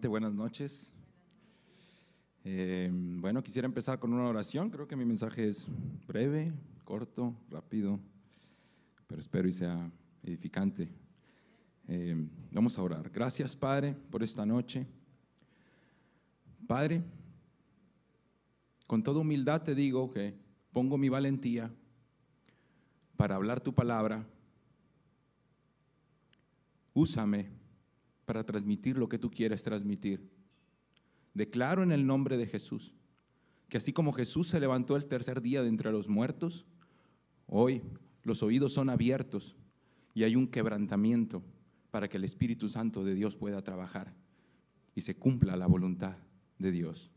buenas noches. Eh, bueno, quisiera empezar con una oración. Creo que mi mensaje es breve, corto, rápido, pero espero y sea edificante. Eh, vamos a orar. Gracias, Padre, por esta noche. Padre, con toda humildad te digo que pongo mi valentía para hablar tu palabra. Úsame para transmitir lo que tú quieres transmitir. Declaro en el nombre de Jesús que así como Jesús se levantó el tercer día de entre los muertos, hoy los oídos son abiertos y hay un quebrantamiento para que el Espíritu Santo de Dios pueda trabajar y se cumpla la voluntad de Dios.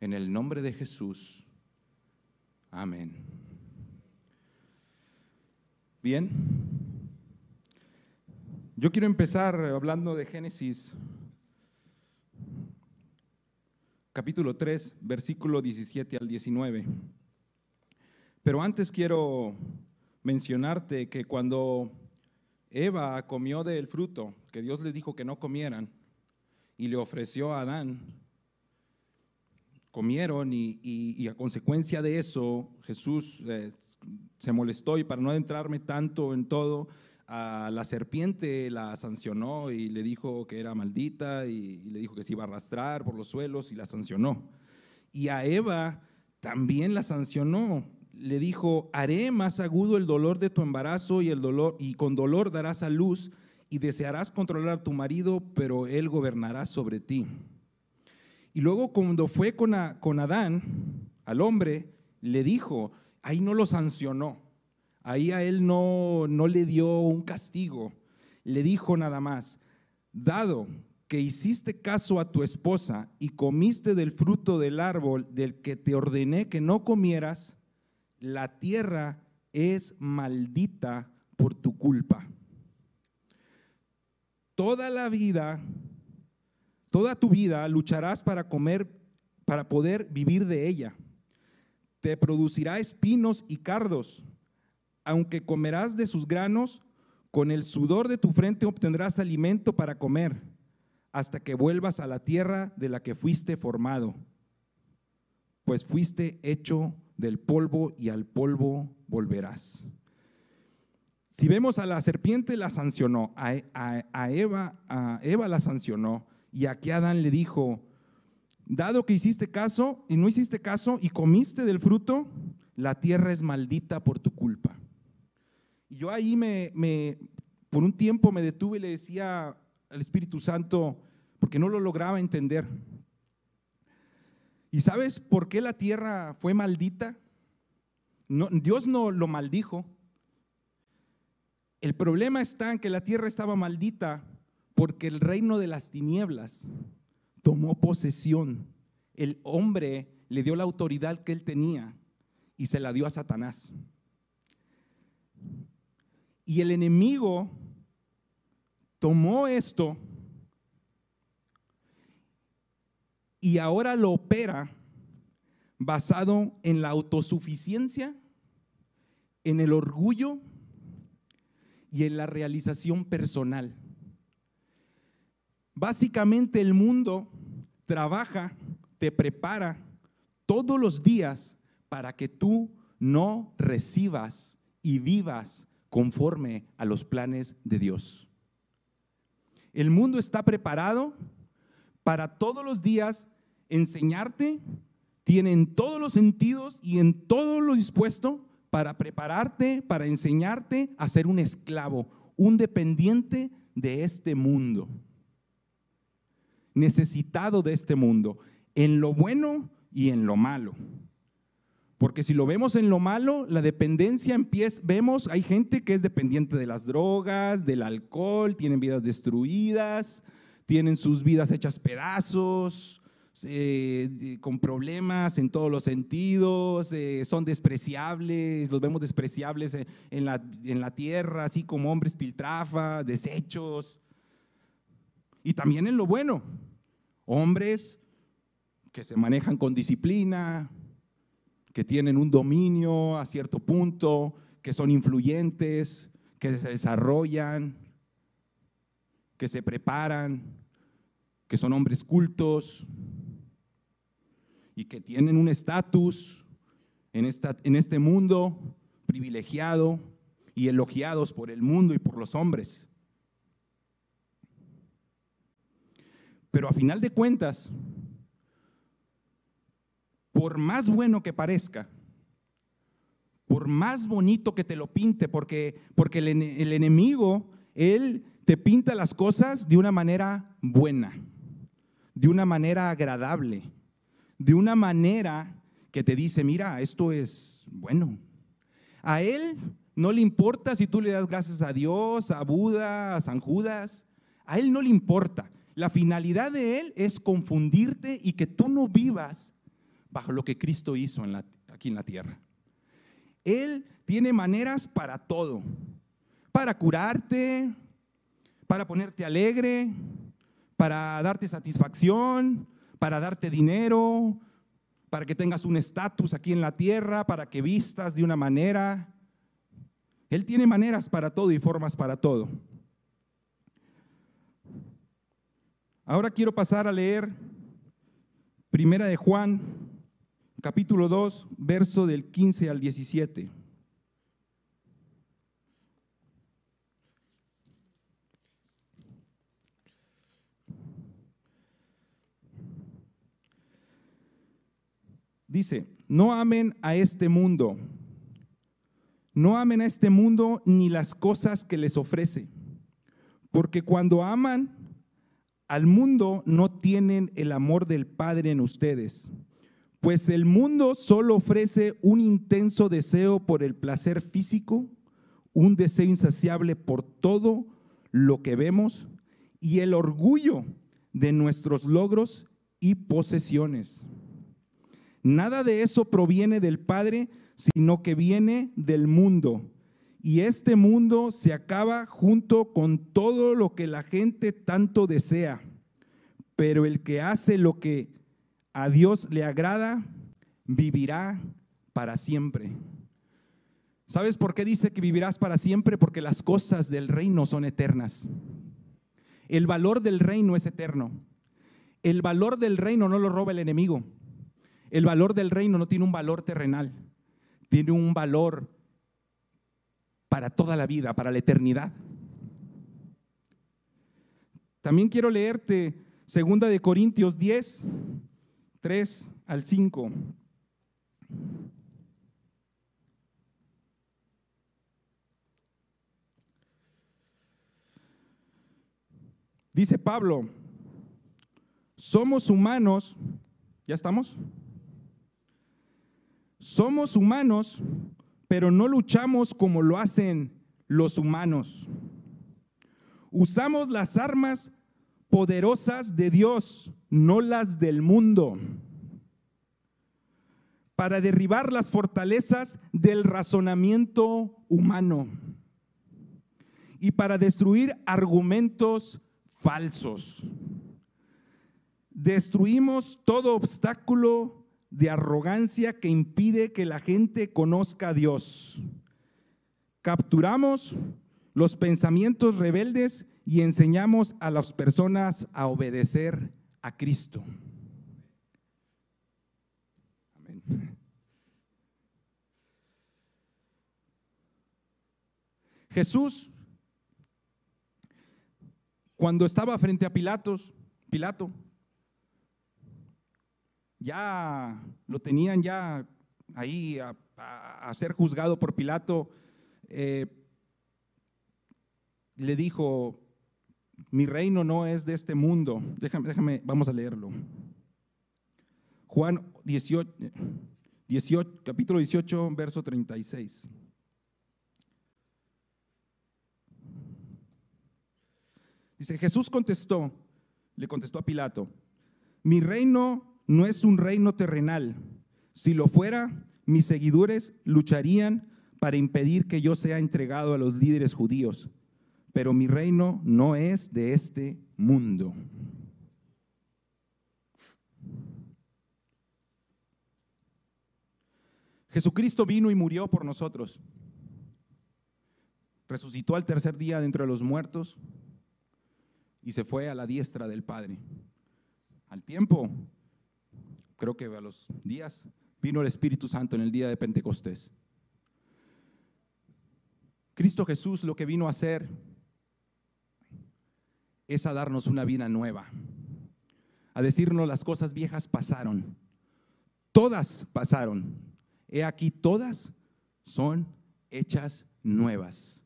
En el nombre de Jesús. Amén. Bien. Yo quiero empezar hablando de Génesis capítulo 3, versículo 17 al 19. Pero antes quiero mencionarte que cuando Eva comió del fruto que Dios les dijo que no comieran y le ofreció a Adán, comieron y, a consecuencia de eso Jesús eh, se molestó y para no adentrarme tanto en todo, a la serpiente la sancionó y le dijo que era maldita y, le dijo que se iba a arrastrar por los suelos y la sancionó. Y a Eva también la sancionó. Le dijo, haré más agudo el dolor de tu embarazo y el dolor y con dolor darás a luz y desearás controlar a tu marido, pero él gobernará sobre ti. Y luego cuando fue con, con Adán, al hombre, le dijo, ahí no lo sancionó, Ahí a él no, no le dio un castigo, le dijo nada más, dado que hiciste caso a tu esposa y comiste del fruto del árbol del que te ordené que no comieras, la tierra es maldita por tu culpa. Toda la vida, toda tu vida lucharás para comer, para poder vivir de ella. Te producirá espinos y cardos aunque comerás de sus granos, con el sudor de tu frente obtendrás alimento para comer, hasta que vuelvas a la tierra de la que fuiste formado, pues fuiste hecho del polvo y al polvo volverás. Si vemos a la serpiente la sancionó, a, Eva, Eva la sancionó, y aquí Adán le dijo, dado que hiciste caso y no hiciste caso y comiste del fruto, la tierra es maldita por tu culpa. Yo ahí me, por un tiempo me detuve y le decía al Espíritu Santo, porque no lo lograba entender. ¿Y sabes por qué la tierra fue maldita? No, Dios no lo maldijo. El problema está en que la tierra estaba maldita porque el reino de las tinieblas tomó posesión. El hombre le dio la autoridad que él tenía y se la dio a Satanás. Y el enemigo tomó esto y ahora lo opera basado en la autosuficiencia, en el orgullo y en la realización personal. Básicamente el mundo trabaja, te prepara todos los días para que tú no recibas y vivas conforme a los planes de Dios. El mundo está preparado para todos los días enseñarte, tiene en todos los sentidos y en todo lo dispuesto para prepararte, para enseñarte a ser un esclavo, un dependiente de este mundo, necesitado de este mundo, en lo bueno y en lo malo. Porque si lo vemos en lo malo, la dependencia empieza, vemos, hay gente que es dependiente de las drogas, del alcohol, tienen vidas destruidas, tienen sus vidas hechas pedazos, eh, con problemas en todos los sentidos, eh, son despreciables, los vemos despreciables en la, en la tierra, así como hombres piltrafa, desechos. Y también en lo bueno, hombres que se manejan con disciplina, que tienen un dominio a cierto punto, que son influyentes, que se desarrollan, que se preparan, que son hombres cultos y que tienen un estatus en, este mundo privilegiado y elogiados por el mundo y por los hombres. Pero a final de cuentas, por más bueno que parezca, por más bonito que te lo pinte, porque, porque el, el enemigo, él te pinta las cosas de una manera buena, de una manera agradable, de una manera que te dice, mira, esto es bueno. A él no le importa si tú le das gracias a Dios, a Buda, a San Judas. A él no le importa. La finalidad de él es confundirte y que tú no vivas bajo lo que Cristo hizo aquí en la tierra. Él tiene maneras para todo, para curarte, para ponerte alegre, para darte satisfacción, para darte dinero, para que tengas un estatus aquí en la tierra, para que vistas de una manera. Él tiene maneras para todo y formas para todo. Ahora quiero pasar a leer Primera de Juan capítulo 2, verso del 15 al 17. Dice, no amen a este mundo, no amen a este mundo ni las cosas que les ofrece, porque cuando aman al mundo no tienen el amor del Padre en ustedes pues el mundo solo ofrece un intenso deseo por el placer físico, un deseo insaciable por todo lo que vemos y el orgullo de nuestros logros y posesiones. Nada de eso proviene del Padre, sino que viene del mundo. Y este mundo se acaba junto con todo lo que la gente tanto desea. Pero el que hace lo que a Dios le agrada, vivirá para siempre. ¿Sabes por qué dice que vivirás para siempre? Porque las cosas del reino son eternas. El valor del reino es eterno. El valor del reino no lo roba el enemigo. El valor del reino no tiene un valor terrenal. Tiene un valor para toda la vida, para la eternidad. También quiero leerte segunda de Corintios 10, 3 al 5. Dice Pablo, somos humanos, ¿ya estamos? Somos humanos, pero no luchamos como lo hacen los humanos. Usamos las armas poderosas de Dios, no las del mundo, para derribar las fortalezas del razonamiento humano y para destruir argumentos falsos. Destruimos todo obstáculo de arrogancia que impide que la gente conozca a Dios. Capturamos los pensamientos rebeldes y enseñamos a las personas a obedecer a Cristo. Jesús, cuando estaba frente a Pilatos, Pilato, ya lo tenían ya ahí a, ser juzgado por Pilato, eh, le dijo, mi reino no es de este mundo. Déjame, déjame vamos a leerlo. Juan 18, 18, capítulo 18, verso 36. Dice, Jesús contestó, le contestó a Pilato, mi reino no es un reino terrenal. Si lo fuera, mis seguidores lucharían para impedir que yo sea entregado a los líderes judíos pero mi reino no es de este mundo. Jesucristo vino y murió por nosotros. Resucitó al tercer día dentro de los muertos y se fue a la diestra del Padre. al tiempo, creo que a los días, vino el Espíritu Santo en el día de Pentecostés. Cristo Jesús lo que vino a hacer es a darnos una vida nueva, a decirnos las cosas viejas pasaron, todas pasaron, he aquí todas son hechas nuevas.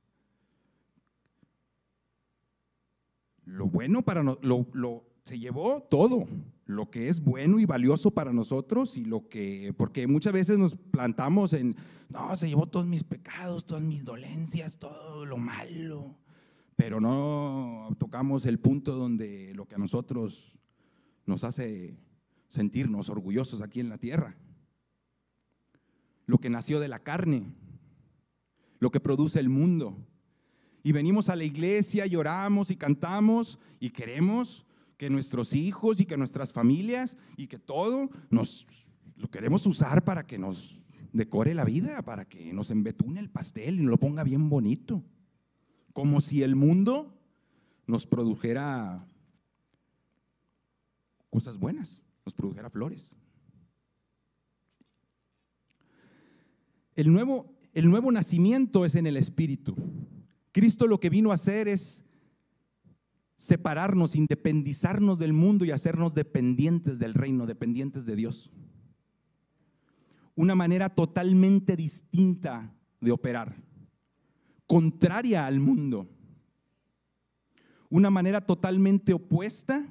Lo bueno para nosotros, lo, se llevó todo, lo que es bueno y valioso para nosotros y lo que, porque muchas veces nos plantamos en, no, se llevó todos mis pecados, todas mis dolencias, todo lo malo, pero no tocamos el punto donde lo que a nosotros nos hace sentirnos orgullosos aquí en la tierra, lo que nació de la carne, lo que produce el mundo. Y venimos a la iglesia, lloramos y cantamos y queremos que nuestros hijos y que nuestras familias y que todo nos lo queremos usar para que nos decore la vida, para que nos embetune el pastel y nos lo ponga bien bonito. Como si el mundo nos produjera cosas buenas, nos produjera flores. El nuevo, el nuevo nacimiento es en el Espíritu. Cristo lo que vino a hacer es separarnos, independizarnos del mundo y hacernos dependientes del reino, dependientes de Dios. Una manera totalmente distinta de operar, contraria al mundo. Una manera totalmente opuesta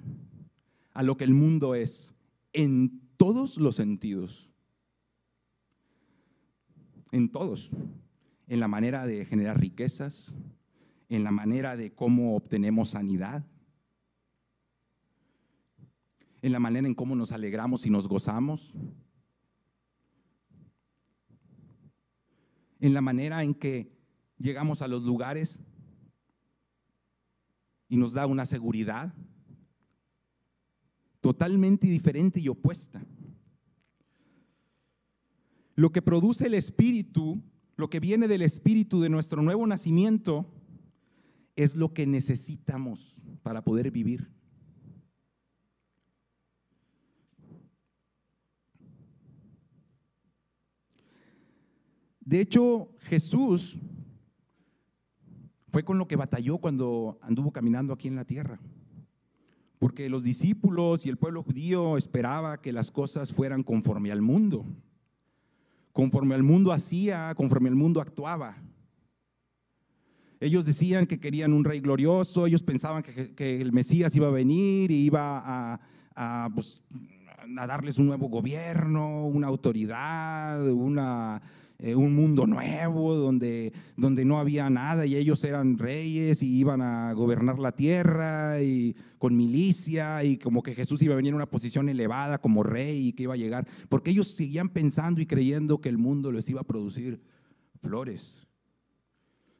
a lo que el mundo es, en todos los sentidos. En todos. En la manera de generar riquezas, en la manera de cómo obtenemos sanidad, en la manera en cómo nos alegramos y nos gozamos, en la manera en que llegamos a los lugares y nos da una seguridad totalmente diferente y opuesta. Lo que produce el Espíritu, lo que viene del Espíritu de nuestro nuevo nacimiento, es lo que necesitamos para poder vivir. De hecho, Jesús fue con lo que batalló cuando anduvo caminando aquí en la tierra. Porque los discípulos y el pueblo judío esperaba que las cosas fueran conforme al mundo. Conforme al mundo hacía, conforme al mundo actuaba. Ellos decían que querían un rey glorioso, ellos pensaban que, el Mesías iba a venir y iba pues, a, darles un nuevo gobierno, una autoridad, una, eh, un mundo nuevo donde, donde no había nada y ellos eran reyes y iban a gobernar la tierra y con milicia y como que Jesús iba a venir en una posición elevada como rey y que iba a llegar, porque ellos seguían pensando y creyendo que el mundo les iba a producir flores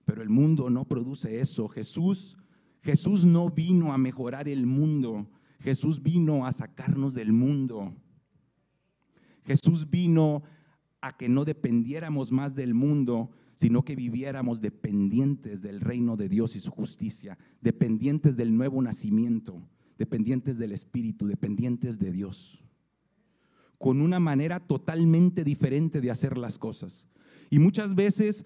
pero el mundo no produce eso. Jesús, Jesús no vino a mejorar el mundo. Jesús vino a sacarnos del mundo. Jesús vino a que no dependiéramos más del mundo, sino que viviéramos dependientes del reino de Dios y su justicia, dependientes del nuevo nacimiento, dependientes del Espíritu, dependientes de Dios, con una manera totalmente diferente de hacer las cosas. Y muchas veces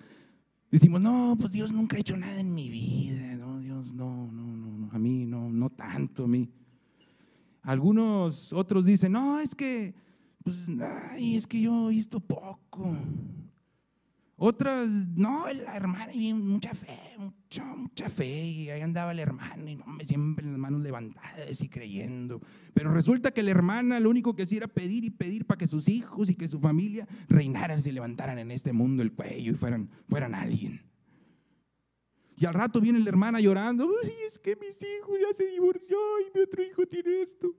Decimos, no, pues Dios nunca ha hecho nada en mi vida, no, Dios, no, no, no, a mí no, no tanto, a mí. Algunos otros dicen, no, es que, pues, es que yo he visto poco. Otras, no, la hermana, mucha fe, mucha, mucha fe, y ahí andaba la hermana, y no, me siempre las manos levantadas y creyendo. Pero resulta que la hermana lo único que hacía era pedir y pedir para que sus hijos y que su familia reinaran, se levantaran en este mundo el cuello y fueran, fueran alguien. Y al rato viene la hermana llorando, es que mis hijos ya se divorció y mi otro hijo tiene esto.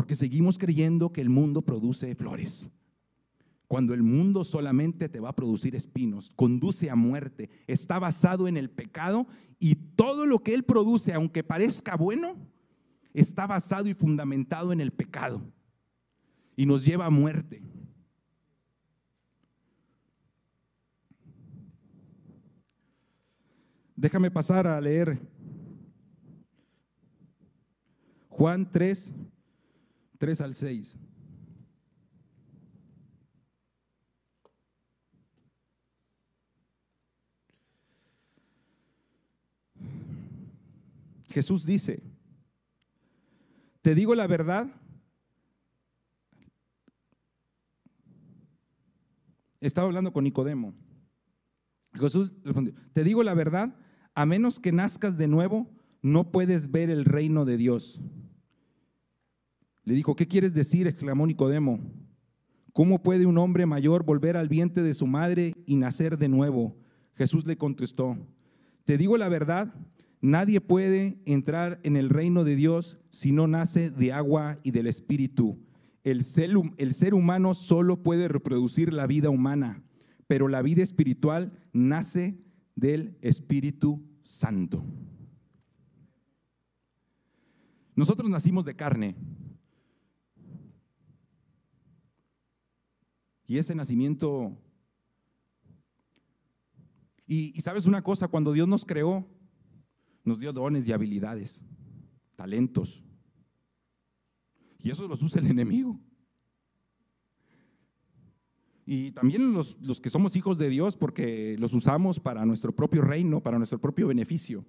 Porque seguimos creyendo que el mundo produce flores cuando el mundo solamente te va a producir espinos, conduce a muerte, está basado en el pecado y todo lo que él produce, aunque parezca bueno, está basado y fundamentado en el pecado y nos lleva a muerte. Déjame pasar a leer Juan 3, 3 al 6. Jesús dice, te digo la verdad, estaba hablando con Nicodemo. Jesús respondió, te digo la verdad, a menos que nazcas de nuevo, no puedes ver el reino de Dios. Le dijo, ¿qué quieres decir? exclamó Nicodemo. ¿Cómo puede un hombre mayor volver al vientre de su madre y nacer de nuevo? Jesús le contestó, te digo la verdad, Nadie puede entrar en el reino de Dios si no nace de agua y del Espíritu. El ser, humano solo puede reproducir la vida humana, pero la vida espiritual nace del Espíritu Santo. Nosotros nacimos de carne. Y ese nacimiento... Y, sabes una cosa, cuando Dios nos creó, nos dio dones y habilidades, talentos. Y eso los usa el enemigo. Y también los, los, que somos hijos de Dios porque los usamos para nuestro propio reino, para nuestro propio beneficio.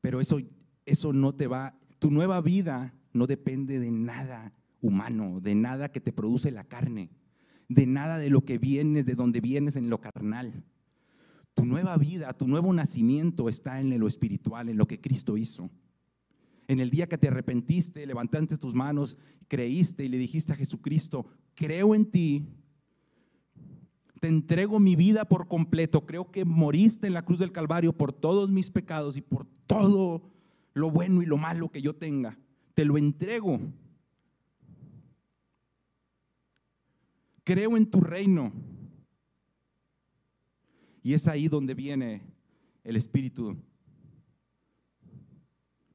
Pero eso, eso no te va, tu nueva vida no depende de nada humano, de nada que te produce la carne de nada de lo que vienes, de donde vienes en lo carnal. Tu nueva vida, tu nuevo nacimiento está en lo espiritual, en lo que Cristo hizo. En el día que te arrepentiste, levantaste tus manos, creíste y le dijiste a Jesucristo, creo en ti, te entrego mi vida por completo, creo que moriste en la cruz del Calvario por todos mis pecados y por todo lo bueno y lo malo que yo tenga. Te lo entrego creo en tu reino. Y es ahí donde viene el Espíritu.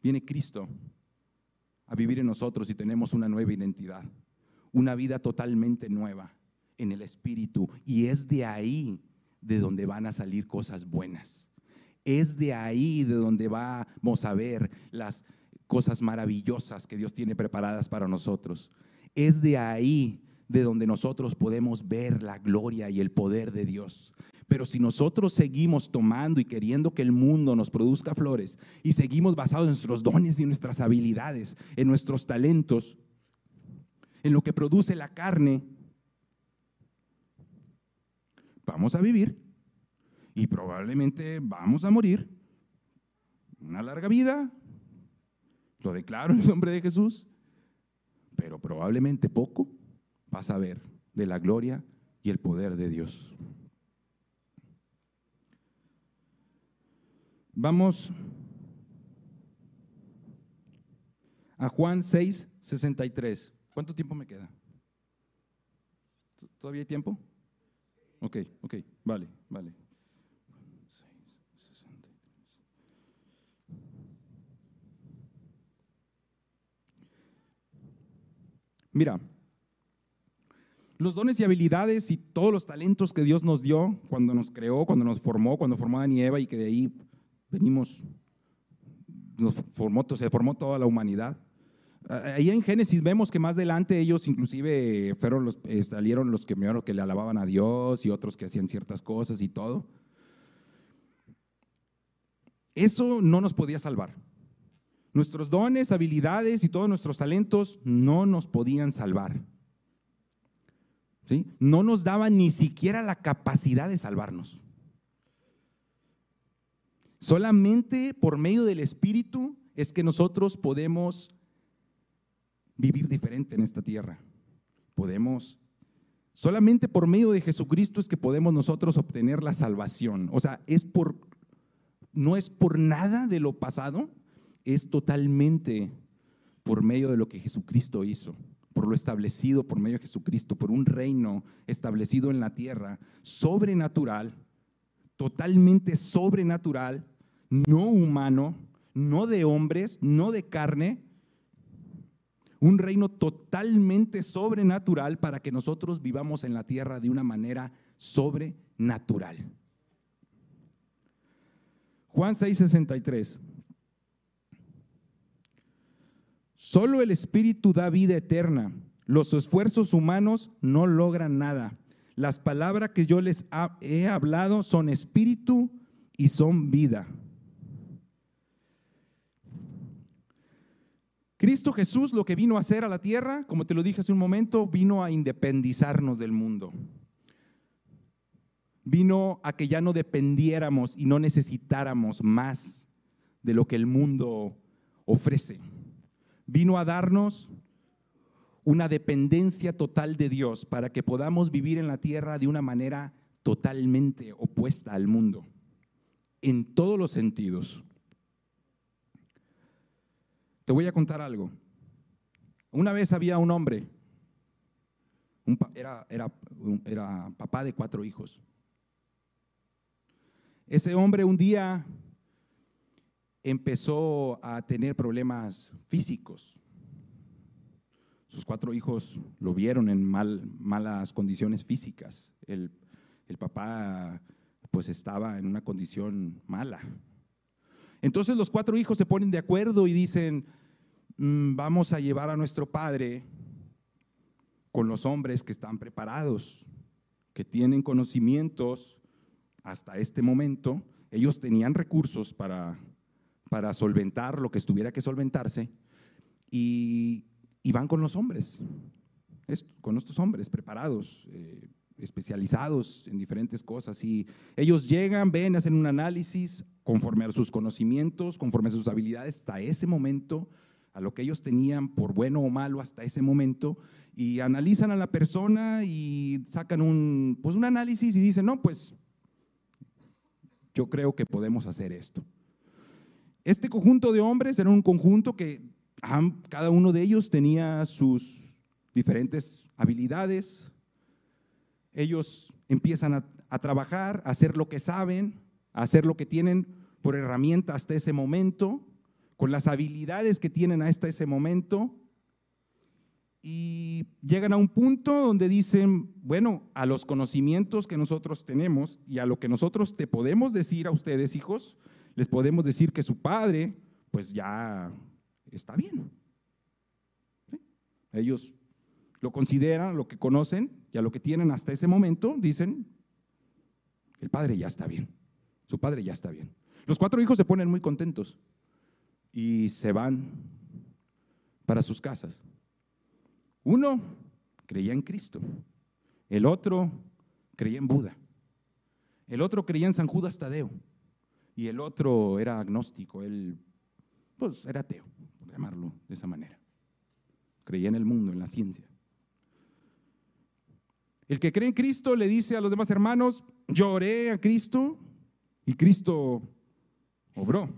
Viene Cristo a vivir en nosotros y tenemos una nueva identidad, una vida totalmente nueva en el Espíritu. Y es de ahí de donde van a salir cosas buenas. Es de ahí de donde vamos a ver las cosas maravillosas que Dios tiene preparadas para nosotros. Es de ahí de donde nosotros podemos ver la gloria y el poder de Dios. Pero si nosotros seguimos tomando y queriendo que el mundo nos produzca flores y seguimos basados en nuestros dones y nuestras habilidades, en nuestros talentos, en lo que produce la carne, vamos a vivir y probablemente vamos a morir. Una larga vida, lo declaro en el nombre de Jesús, pero probablemente poco vas a ver de la gloria y el poder de Dios. Vamos a Juan 6, 63. ¿Cuánto tiempo me queda? ¿Todavía hay tiempo? Ok, ok, vale, vale. Mira, los dones y habilidades y todos los talentos que Dios nos dio cuando nos creó, cuando nos formó, cuando formó a Eva y que de ahí venimos, nos formó, se formó toda la humanidad. Ahí en Génesis vemos que más adelante ellos inclusive fueron los, eh, salieron los que, que le alababan a Dios y otros que hacían ciertas cosas y todo. Eso no nos podía salvar. Nuestros dones, habilidades y todos nuestros talentos no nos podían salvar. No nos daba ni siquiera la capacidad de salvarnos. Solamente por medio del Espíritu es que nosotros podemos vivir diferente en esta tierra. Podemos, solamente por medio de Jesucristo es que podemos nosotros obtener la salvación. O sea, es por, no es por nada de lo pasado, es totalmente por medio de lo que Jesucristo hizo por lo establecido por medio de Jesucristo, por un reino establecido en la tierra, sobrenatural, totalmente sobrenatural, no humano, no de hombres, no de carne, un reino totalmente sobrenatural para que nosotros vivamos en la tierra de una manera sobrenatural. Juan 6:63. Solo el Espíritu da vida eterna. Los esfuerzos humanos no logran nada. Las palabras que yo les he hablado son espíritu y son vida. Cristo Jesús lo que vino a hacer a la tierra, como te lo dije hace un momento, vino a independizarnos del mundo. Vino a que ya no dependiéramos y no necesitáramos más de lo que el mundo ofrece. Vino a darnos una dependencia total de Dios para que podamos vivir en la tierra de una manera totalmente opuesta al mundo, en todos los sentidos. Te voy a contar algo. Una vez había un hombre, era, era papá de cuatro hijos. Ese hombre un día empezó a tener problemas físicos sus cuatro hijos lo vieron en mal, malas condiciones físicas. El, papá pues estaba en una condición mala. Entonces los cuatro hijos se ponen de acuerdo y dicen, mm, vamos a llevar a nuestro padre con los hombres que están preparados, que tienen conocimientos hasta este momento. Ellos tenían recursos para, para solventar lo que estuviera que solventarse y y van con los hombres, con estos hombres preparados, eh, especializados en diferentes cosas. Y ellos llegan, ven, hacen un análisis conforme a sus conocimientos, conforme a sus habilidades hasta ese momento, a lo que ellos tenían por bueno o malo hasta ese momento, y analizan a la persona y sacan un, pues un análisis y dicen, no, pues yo creo que podemos hacer esto. Este conjunto de hombres era un conjunto que cada uno de ellos tenía sus diferentes habilidades. Ellos empiezan a, trabajar, a hacer lo que saben, a hacer lo que tienen por herramienta hasta ese momento, con las habilidades que tienen hasta ese momento. Y llegan a un punto donde dicen, bueno, a los conocimientos que nosotros tenemos y a lo que nosotros te podemos decir a ustedes, hijos, les podemos decir que su padre, pues ya está bien. Ellos lo consideran, lo que conocen y a lo que tienen hasta ese momento, dicen, el padre ya está bien, su padre ya está bien. Los cuatro hijos se ponen muy contentos y se van para sus casas. Uno creía en Cristo, el otro creía en Buda, el otro creía en San Judas Tadeo y el otro era agnóstico, él pues era ateo llamarlo de esa manera. Creía en el mundo, en la ciencia. El que cree en Cristo le dice a los demás hermanos, yo oré a Cristo y Cristo obró.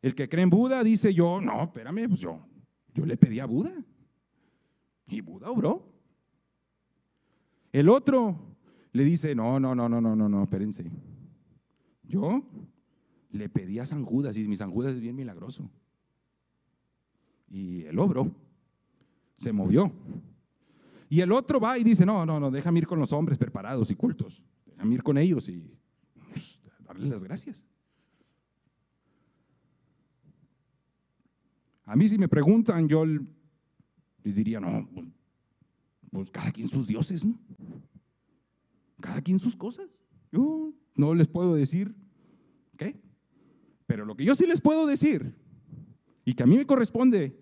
El que cree en Buda dice, yo, no, espérame, pues yo, yo le pedí a Buda y Buda obró. El otro le dice, no, no, no, no, no, no, no, espérense. Yo le pedí a San Judas y mi San Judas es bien milagroso. Y el obro se movió. Y el otro va y dice, no, no, no, déjame ir con los hombres preparados y cultos. Déjame ir con ellos y pues, darles las gracias. A mí si me preguntan, yo les diría, no, pues, pues cada quien sus dioses, ¿no? Cada quien sus cosas. Yo no les puedo decir, ¿qué? Pero lo que yo sí les puedo decir, y que a mí me corresponde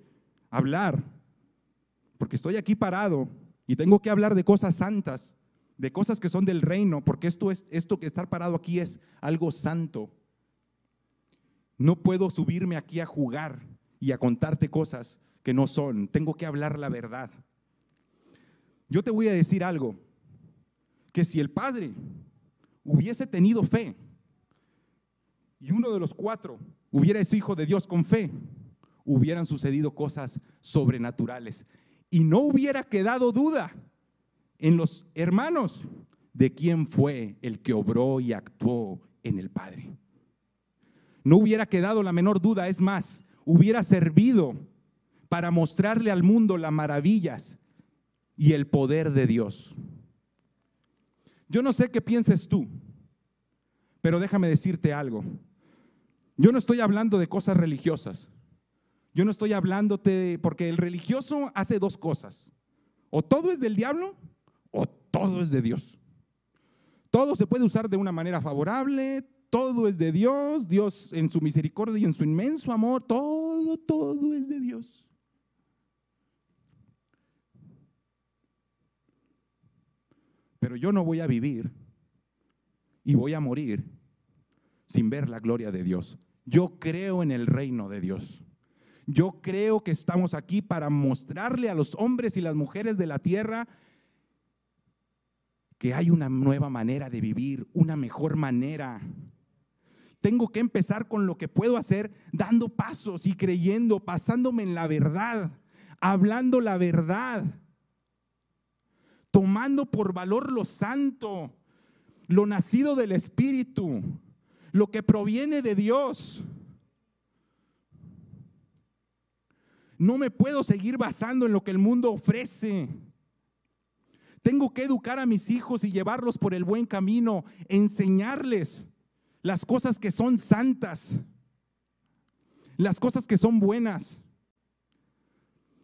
hablar, porque estoy aquí parado y tengo que hablar de cosas santas, de cosas que son del reino, porque esto es esto que estar parado aquí es algo santo. No puedo subirme aquí a jugar y a contarte cosas que no son. Tengo que hablar la verdad. Yo te voy a decir algo, que si el Padre hubiese tenido fe, y uno de los cuatro hubiera sido hijo de Dios con fe, hubieran sucedido cosas sobrenaturales. Y no hubiera quedado duda en los hermanos de quién fue el que obró y actuó en el Padre. No hubiera quedado la menor duda, es más, hubiera servido para mostrarle al mundo las maravillas y el poder de Dios. Yo no sé qué pienses tú, Pero déjame decirte algo. Yo no estoy hablando de cosas religiosas. Yo no estoy hablándote, porque el religioso hace dos cosas. O todo es del diablo o todo es de Dios. Todo se puede usar de una manera favorable, todo es de Dios, Dios en su misericordia y en su inmenso amor, todo, todo es de Dios. Pero yo no voy a vivir y voy a morir sin ver la gloria de Dios. Yo creo en el reino de Dios. Yo creo que estamos aquí para mostrarle a los hombres y las mujeres de la tierra que hay una nueva manera de vivir, una mejor manera. Tengo que empezar con lo que puedo hacer, dando pasos y creyendo, pasándome en la verdad, hablando la verdad, tomando por valor lo santo, lo nacido del Espíritu, lo que proviene de Dios. No me puedo seguir basando en lo que el mundo ofrece. Tengo que educar a mis hijos y llevarlos por el buen camino, enseñarles las cosas que son santas, las cosas que son buenas,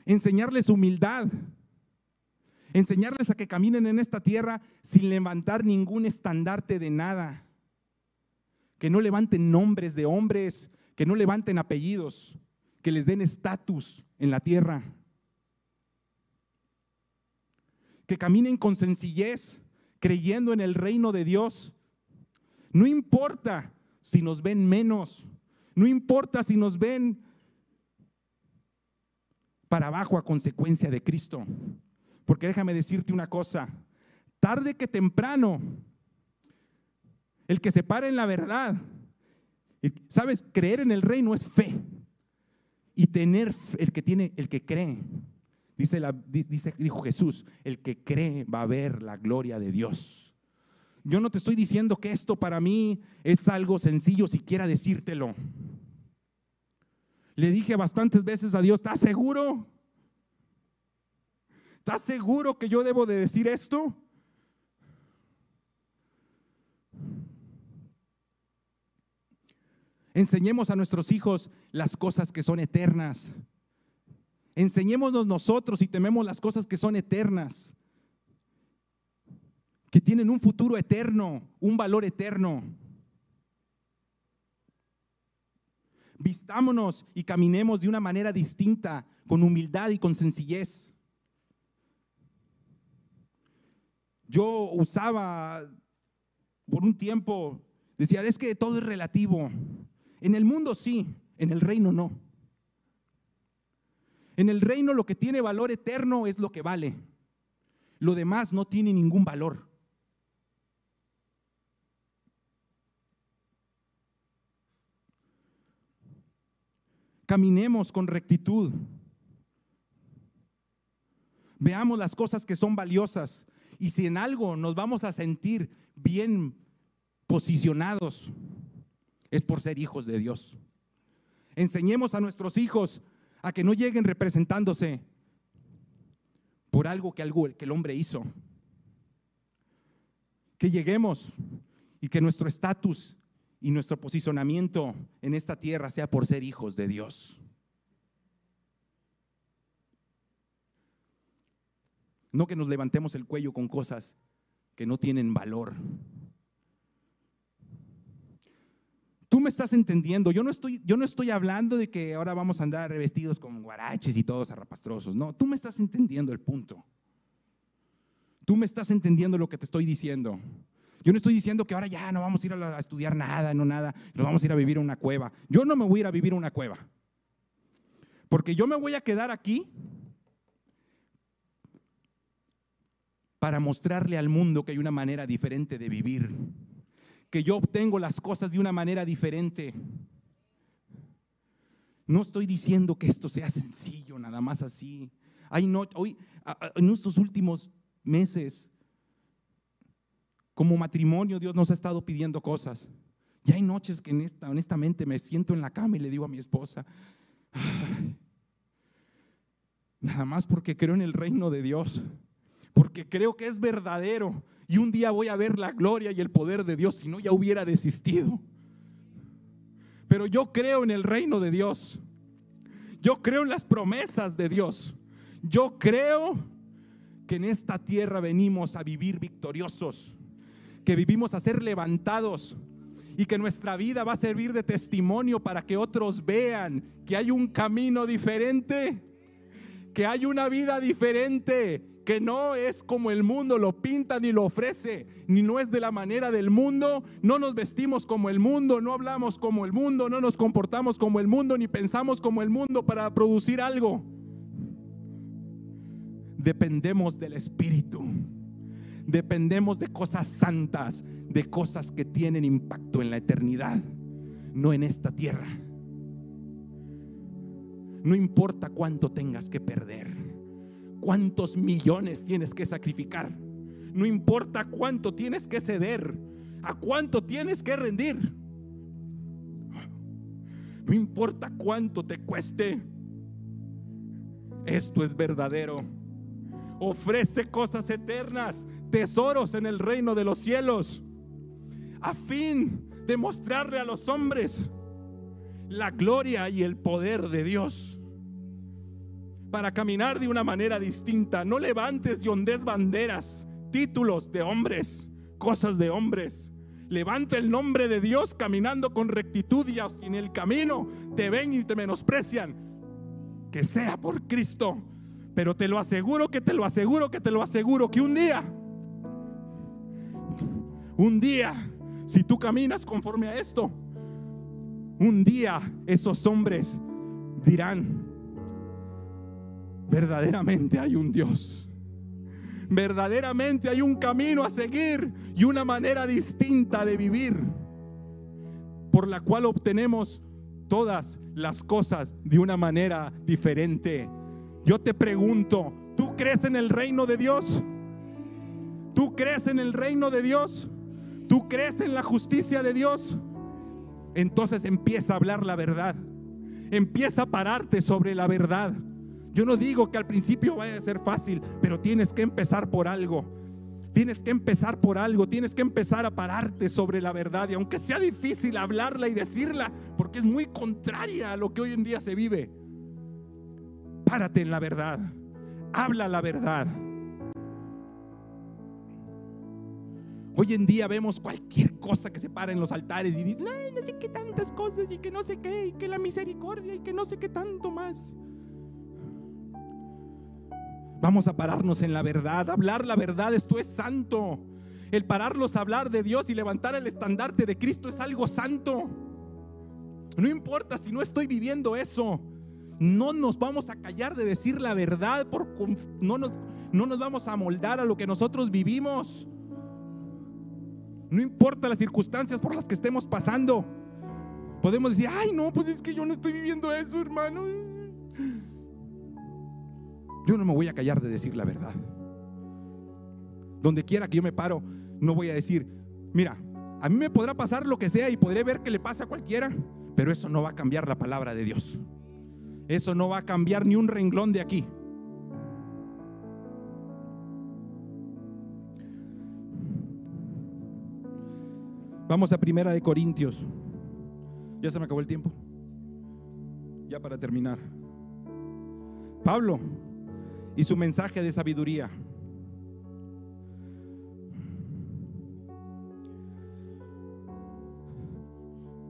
enseñarles humildad, enseñarles a que caminen en esta tierra sin levantar ningún estandarte de nada, que no levanten nombres de hombres, que no levanten apellidos, que les den estatus en la tierra. Que caminen con sencillez, creyendo en el reino de Dios. No importa si nos ven menos, no importa si nos ven para abajo a consecuencia de Cristo. Porque déjame decirte una cosa, tarde que temprano, el que se para en la verdad, sabes, creer en el reino es fe y tener el que tiene, el que cree. Dice, dice, dijo Jesús, el que cree va a ver la gloria de Dios. Yo no te estoy diciendo que esto para mí es algo sencillo siquiera decírtelo. Le dije bastantes veces a Dios, ¿estás seguro? ¿Estás seguro que yo debo de decir esto? Enseñemos a nuestros hijos las cosas que son eternas. Enseñémonos nosotros y tememos las cosas que son eternas, que tienen un futuro eterno, un valor eterno. Vistámonos y caminemos de una manera distinta, con humildad y con sencillez. Yo usaba por un tiempo, decía, es que todo es relativo. En el mundo sí, en el reino no. En el reino lo que tiene valor eterno es lo que vale. Lo demás no tiene ningún valor. Caminemos con rectitud. Veamos las cosas que son valiosas. Y si en algo nos vamos a sentir bien posicionados, es por ser hijos de Dios. Enseñemos a nuestros hijos a que no lleguen representándose por algo que, algo que el hombre hizo. Que lleguemos y que nuestro estatus y nuestro posicionamiento en esta tierra sea por ser hijos de Dios. No que nos levantemos el cuello con cosas que no tienen valor. Tú me estás entendiendo. Yo no estoy, yo no estoy hablando de que ahora vamos a andar revestidos con guaraches y todos arrapastrosos. No, tú me estás entendiendo el punto. Tú me estás entendiendo lo que te estoy diciendo. Yo no estoy diciendo que ahora ya no vamos a ir a, estudiar nada, no nada, nos vamos a ir a vivir en una cueva. Yo no me voy a ir a vivir en una cueva. Porque yo me voy a quedar aquí para mostrarle al mundo que hay una manera diferente de vivir que yo obtengo las cosas de una manera diferente. No estoy diciendo que esto sea sencillo, nada más así. Hay no, hoy, en estos últimos meses, como matrimonio, Dios nos ha estado pidiendo cosas. Y hay noches que honestamente me siento en la cama y le digo a mi esposa, nada más porque creo en el reino de Dios, porque creo que es verdadero y un día voy a ver la gloria y el poder de Dios, si no ya hubiera desistido. Pero yo creo en el reino de Dios. Yo creo en las promesas de Dios. Yo creo que en esta tierra venimos a vivir victoriosos, que vivimos a ser levantados y que nuestra vida va a servir de testimonio para que otros vean que hay un camino diferente, que hay una vida diferente, que no es como el mundo lo pinta ni lo ofrece, ni no es de la manera del mundo, no nos vestimos como el mundo, no hablamos como el mundo, no nos comportamos como el mundo, ni pensamos como el mundo para producir algo. Dependemos del Espíritu, dependemos de cosas santas, de cosas que tienen impacto en la eternidad, no en esta tierra. No importa cuánto tengas que perder cuántos millones tienes que sacrificar. No importa cuánto tienes que ceder, a cuánto tienes que rendir. No importa cuánto te cueste. Esto es verdadero. Ofrece cosas eternas, tesoros en el reino de los cielos, a fin de mostrarle a los hombres la gloria y el poder de Dios para caminar de una manera distinta. No levantes y ondes banderas, títulos de hombres, cosas de hombres. Levanta el nombre de Dios caminando con rectitud y en el camino te ven y te menosprecian. Que sea por Cristo. Pero te lo aseguro, que te lo aseguro, que te lo aseguro, que un día, un día, si tú caminas conforme a esto, un día esos hombres dirán, verdaderamente hay un Dios. Verdaderamente hay un camino a seguir y una manera distinta de vivir por la cual obtenemos todas las cosas de una manera diferente. Yo te pregunto, ¿tú crees en el reino de Dios? ¿Tú crees en el reino de Dios? ¿Tú crees en la justicia de Dios? Entonces empieza a hablar la verdad. Empieza a pararte sobre la verdad. Yo no digo que al principio vaya a ser fácil, pero tienes que empezar por algo. Tienes que empezar por algo, tienes que empezar a pararte sobre la verdad. Y aunque sea difícil hablarla y decirla, porque es muy contraria a lo que hoy en día se vive, párate en la verdad, habla la verdad. Hoy en día vemos cualquier cosa que se para en los altares y dice Ay, no sé qué tantas cosas y que no sé qué, y que la misericordia y que no sé qué tanto más. Vamos a pararnos en la verdad. Hablar la verdad, esto es santo. El pararlos a hablar de Dios y levantar el estandarte de Cristo es algo santo. No importa si no estoy viviendo eso. No nos vamos a callar de decir la verdad. Por, no, nos, no nos vamos a moldar a lo que nosotros vivimos. No importa las circunstancias por las que estemos pasando. Podemos decir, ay no, pues es que yo no estoy viviendo eso, hermano. Yo no me voy a callar de decir la verdad. Donde quiera que yo me paro, no voy a decir, mira, a mí me podrá pasar lo que sea y podré ver que le pasa a cualquiera, pero eso no va a cambiar la palabra de Dios. Eso no va a cambiar ni un renglón de aquí. Vamos a Primera de Corintios. Ya se me acabó el tiempo. Ya para terminar. Pablo y su mensaje de sabiduría.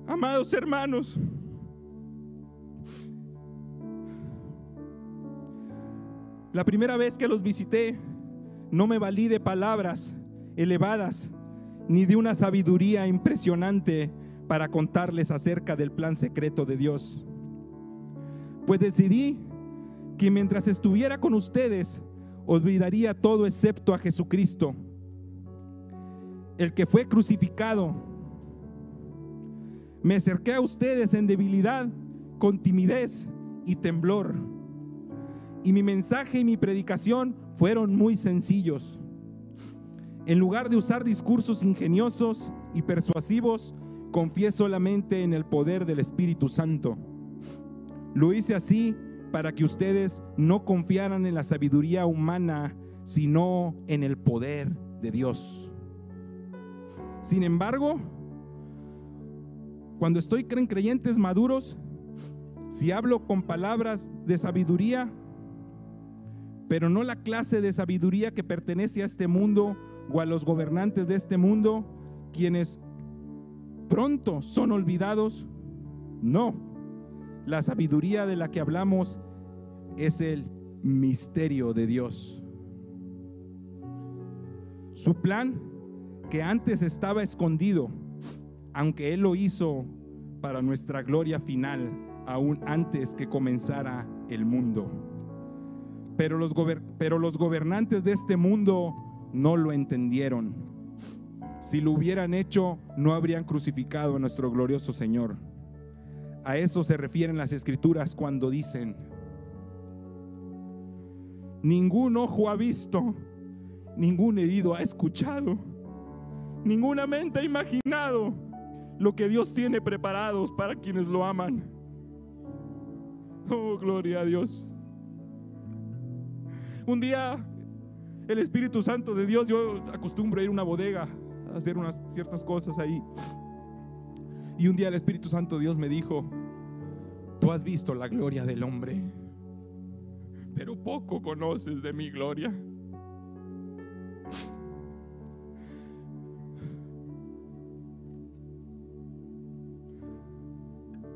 Amados hermanos, la primera vez que los visité, no me valí de palabras elevadas ni de una sabiduría impresionante para contarles acerca del plan secreto de Dios. Pues decidí que mientras estuviera con ustedes, olvidaría todo excepto a Jesucristo, el que fue crucificado. Me acerqué a ustedes en debilidad, con timidez y temblor. Y mi mensaje y mi predicación fueron muy sencillos. En lugar de usar discursos ingeniosos y persuasivos, confié solamente en el poder del Espíritu Santo. Lo hice así para que ustedes no confiaran en la sabiduría humana, sino en el poder de Dios. Sin embargo, cuando estoy en creyentes maduros, si hablo con palabras de sabiduría, pero no la clase de sabiduría que pertenece a este mundo o a los gobernantes de este mundo, quienes pronto son olvidados, no. La sabiduría de la que hablamos es el misterio de Dios. Su plan que antes estaba escondido, aunque Él lo hizo para nuestra gloria final, aún antes que comenzara el mundo. Pero los, gobernantes de este mundo no lo entendieron. Si lo hubieran hecho, no habrían crucificado a nuestro glorioso Señor. A eso se refieren las escrituras cuando dicen, ningún ojo ha visto, ningún oído ha escuchado, ninguna mente ha imaginado lo que Dios tiene preparados para quienes lo aman. Oh, gloria a Dios. Un día el Espíritu Santo de Dios, yo acostumbro a ir a una bodega a hacer unas ciertas cosas ahí. Y un día el Espíritu Santo Dios me dijo, tú has visto la gloria del hombre, pero poco conoces de mi gloria.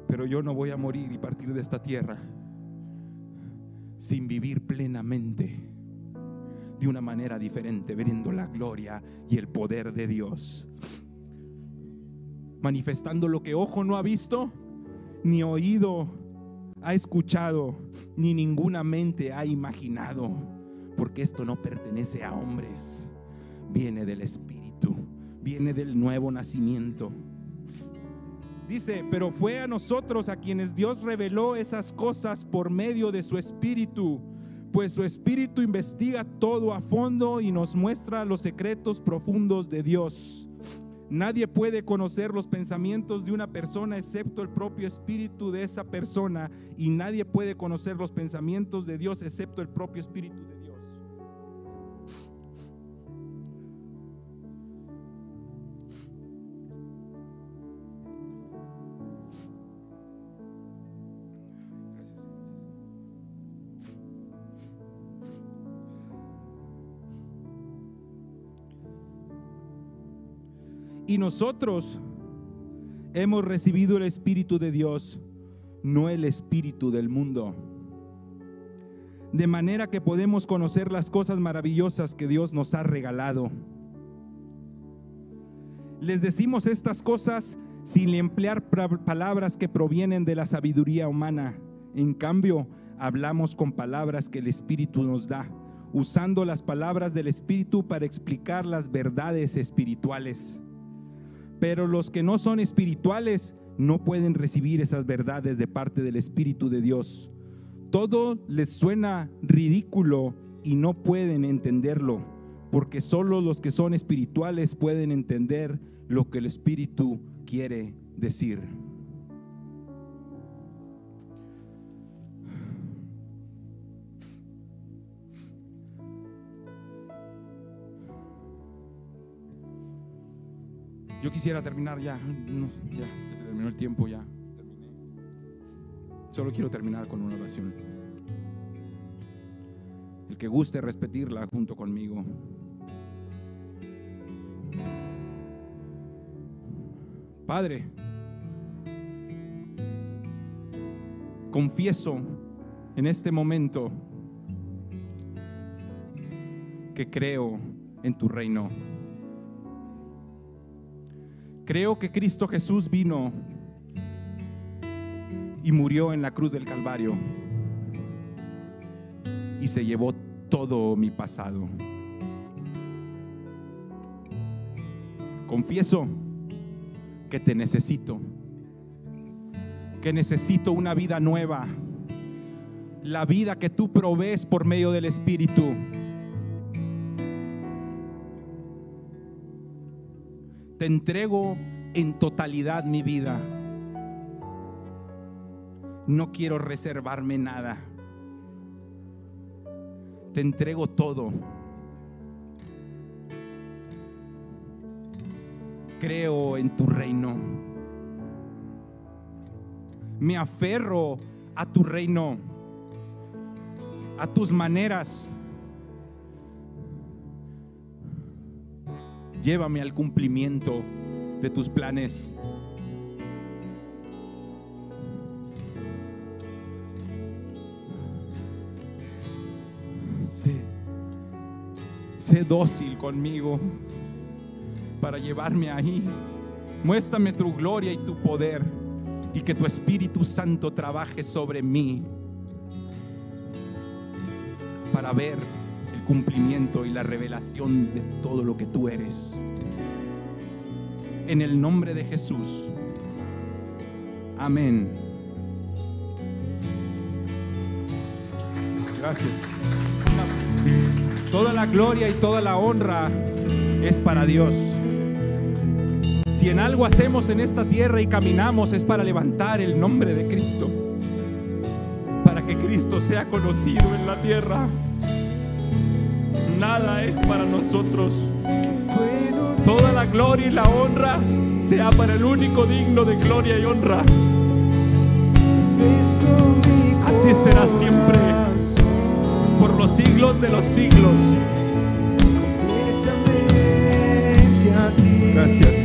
Pero yo no voy a morir y partir de esta tierra sin vivir plenamente de una manera diferente, viendo la gloria y el poder de Dios. Manifestando lo que ojo no ha visto, ni oído ha escuchado, ni ninguna mente ha imaginado, porque esto no pertenece a hombres, viene del Espíritu, viene del nuevo nacimiento. Dice, pero fue a nosotros a quienes Dios reveló esas cosas por medio de su Espíritu pues su espíritu investiga todo a fondo y nos muestra los secretos profundos de Dios. Nadie puede conocer los pensamientos de una persona excepto el propio espíritu de esa persona y nadie puede conocer los pensamientos de Dios excepto el propio espíritu de Dios. Y nosotros hemos recibido el Espíritu de Dios, no el Espíritu del mundo. De manera que podemos conocer las cosas maravillosas que Dios nos ha regalado. Les decimos estas cosas sin emplear palabras que provienen de la sabiduría humana. En cambio, hablamos con palabras que el Espíritu nos da, usando las palabras del Espíritu para explicar las verdades espirituales. Pero los que no son espirituales no pueden recibir esas verdades de parte del Espíritu de Dios. Todo les suena ridículo y no pueden entenderlo, porque solo los que son espirituales pueden entender lo que el Espíritu quiere decir. Yo quisiera terminar ya. ya, se terminó el tiempo, ya. Terminé. Solo quiero terminar con una oración. El que guste repetirla junto conmigo. Padre, confieso en este momento que creo en tu reino. Creo que Cristo Jesús vino y murió en la cruz del Calvario y se llevó todo mi pasado. Confieso que te necesito, que necesito una vida nueva, la vida que tú provees por medio del Espíritu. te entrego en totalidad mi vida. No quiero reservarme nada. Te entrego todo. Creo en tu reino. Me aferro a tu reino, a tus maneras, Llévame al cumplimiento de tus planes. Sé, dócil conmigo para llevarme ahí. Muéstrame tu gloria y tu poder y que tu Espíritu Santo trabaje sobre mí para ver cumplimiento y la revelación de todo lo que tú eres. En el nombre de Jesús. Amén. Gracias. Toda la gloria y toda la honra es para Dios. Si en algo hacemos en esta tierra y caminamos es para levantar el nombre de Cristo, para que Cristo sea conocido en la tierra. Nada es para nosotros. Toda la gloria y la honra sea para el único digno de gloria y honra. Así será siempre, por los siglos de los siglos. Gracias.